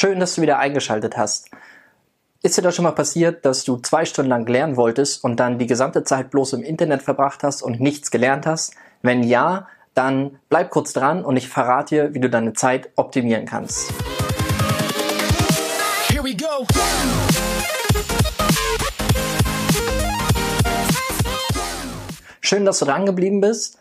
Schön, dass du wieder eingeschaltet hast. Ist dir das schon mal passiert, dass du zwei Stunden lang lernen wolltest und dann die gesamte Zeit bloß im Internet verbracht hast und nichts gelernt hast? Wenn ja, dann bleib kurz dran und ich verrate dir, wie du deine Zeit optimieren kannst. Here we go. Schön, dass du dran geblieben bist.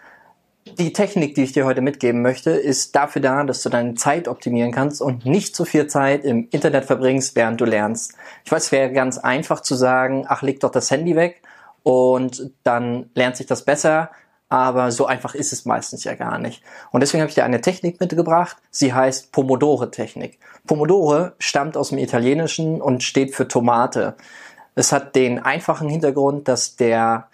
Die Technik, die ich dir heute mitgeben möchte, ist dafür da, dass du deine Zeit optimieren kannst und nicht zu viel Zeit im Internet verbringst, während du lernst. Ich weiß, es wäre ganz einfach zu sagen, ach, leg doch das Handy weg und dann lernt sich das besser, aber so einfach ist es meistens ja gar nicht. Und deswegen habe ich dir eine Technik mitgebracht, sie heißt Pomodore-Technik. Pomodore stammt aus dem Italienischen und steht für Tomate. Es hat den einfachen Hintergrund, dass der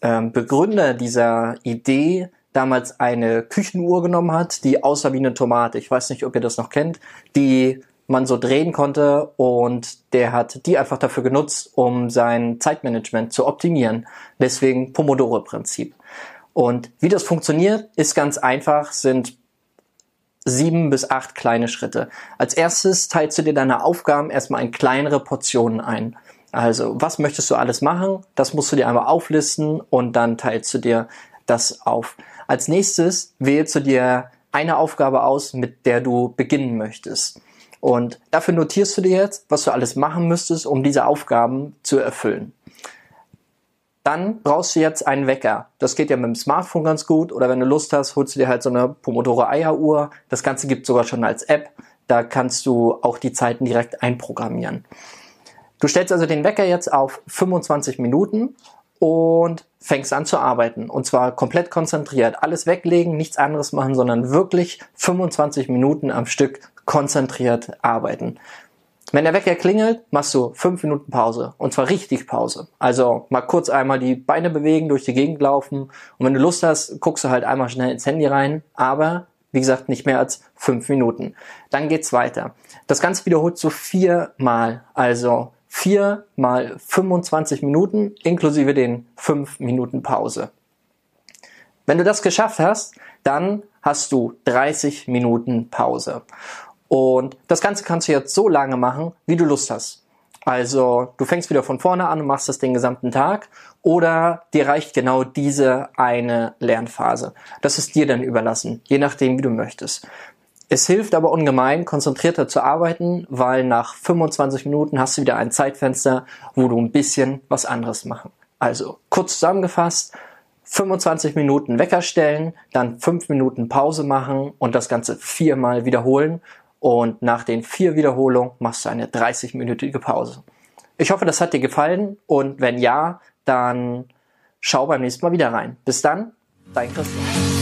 ähm, Begründer dieser Idee damals eine Küchenuhr genommen hat, die aussah wie eine Tomate. Ich weiß nicht, ob ihr das noch kennt, die man so drehen konnte und der hat die einfach dafür genutzt, um sein Zeitmanagement zu optimieren. Deswegen Pomodoro-Prinzip. Und wie das funktioniert, ist ganz einfach, sind sieben bis acht kleine Schritte. Als erstes teilst du dir deine Aufgaben erstmal in kleinere Portionen ein. Also, was möchtest du alles machen? Das musst du dir einmal auflisten und dann teilst du dir das auf. Als nächstes wählst du dir eine Aufgabe aus, mit der du beginnen möchtest. Und dafür notierst du dir jetzt, was du alles machen müsstest, um diese Aufgaben zu erfüllen. Dann brauchst du jetzt einen Wecker. Das geht ja mit dem Smartphone ganz gut. Oder wenn du Lust hast, holst du dir halt so eine Pomodoro Eieruhr. Das Ganze gibt sogar schon als App. Da kannst du auch die Zeiten direkt einprogrammieren. Du stellst also den Wecker jetzt auf 25 Minuten und fängst an zu arbeiten. Und zwar komplett konzentriert. Alles weglegen, nichts anderes machen, sondern wirklich 25 Minuten am Stück konzentriert arbeiten. Wenn der Wecker klingelt, machst du fünf Minuten Pause. Und zwar richtig Pause. Also mal kurz einmal die Beine bewegen, durch die Gegend laufen. Und wenn du Lust hast, guckst du halt einmal schnell ins Handy rein. Aber, wie gesagt, nicht mehr als fünf Minuten. Dann geht's weiter. Das Ganze wiederholst du viermal. Also 4 mal 25 Minuten inklusive den 5 Minuten Pause. Wenn du das geschafft hast, dann hast du 30 Minuten Pause. Und das Ganze kannst du jetzt so lange machen, wie du Lust hast. Also du fängst wieder von vorne an und machst das den gesamten Tag oder dir reicht genau diese eine Lernphase. Das ist dir dann überlassen, je nachdem, wie du möchtest. Es hilft aber ungemein, konzentrierter zu arbeiten, weil nach 25 Minuten hast du wieder ein Zeitfenster, wo du ein bisschen was anderes machen. Also kurz zusammengefasst, 25 Minuten Wecker stellen, dann 5 Minuten Pause machen und das Ganze viermal wiederholen. Und nach den vier Wiederholungen machst du eine 30-minütige Pause. Ich hoffe, das hat dir gefallen und wenn ja, dann schau beim nächsten Mal wieder rein. Bis dann, dein Christian.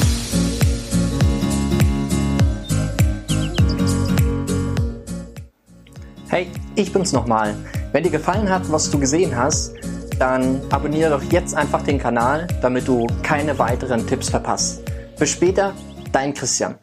Hey, ich bin's nochmal. Wenn dir gefallen hat, was du gesehen hast, dann abonniere doch jetzt einfach den Kanal, damit du keine weiteren Tipps verpasst. Bis später, dein Christian.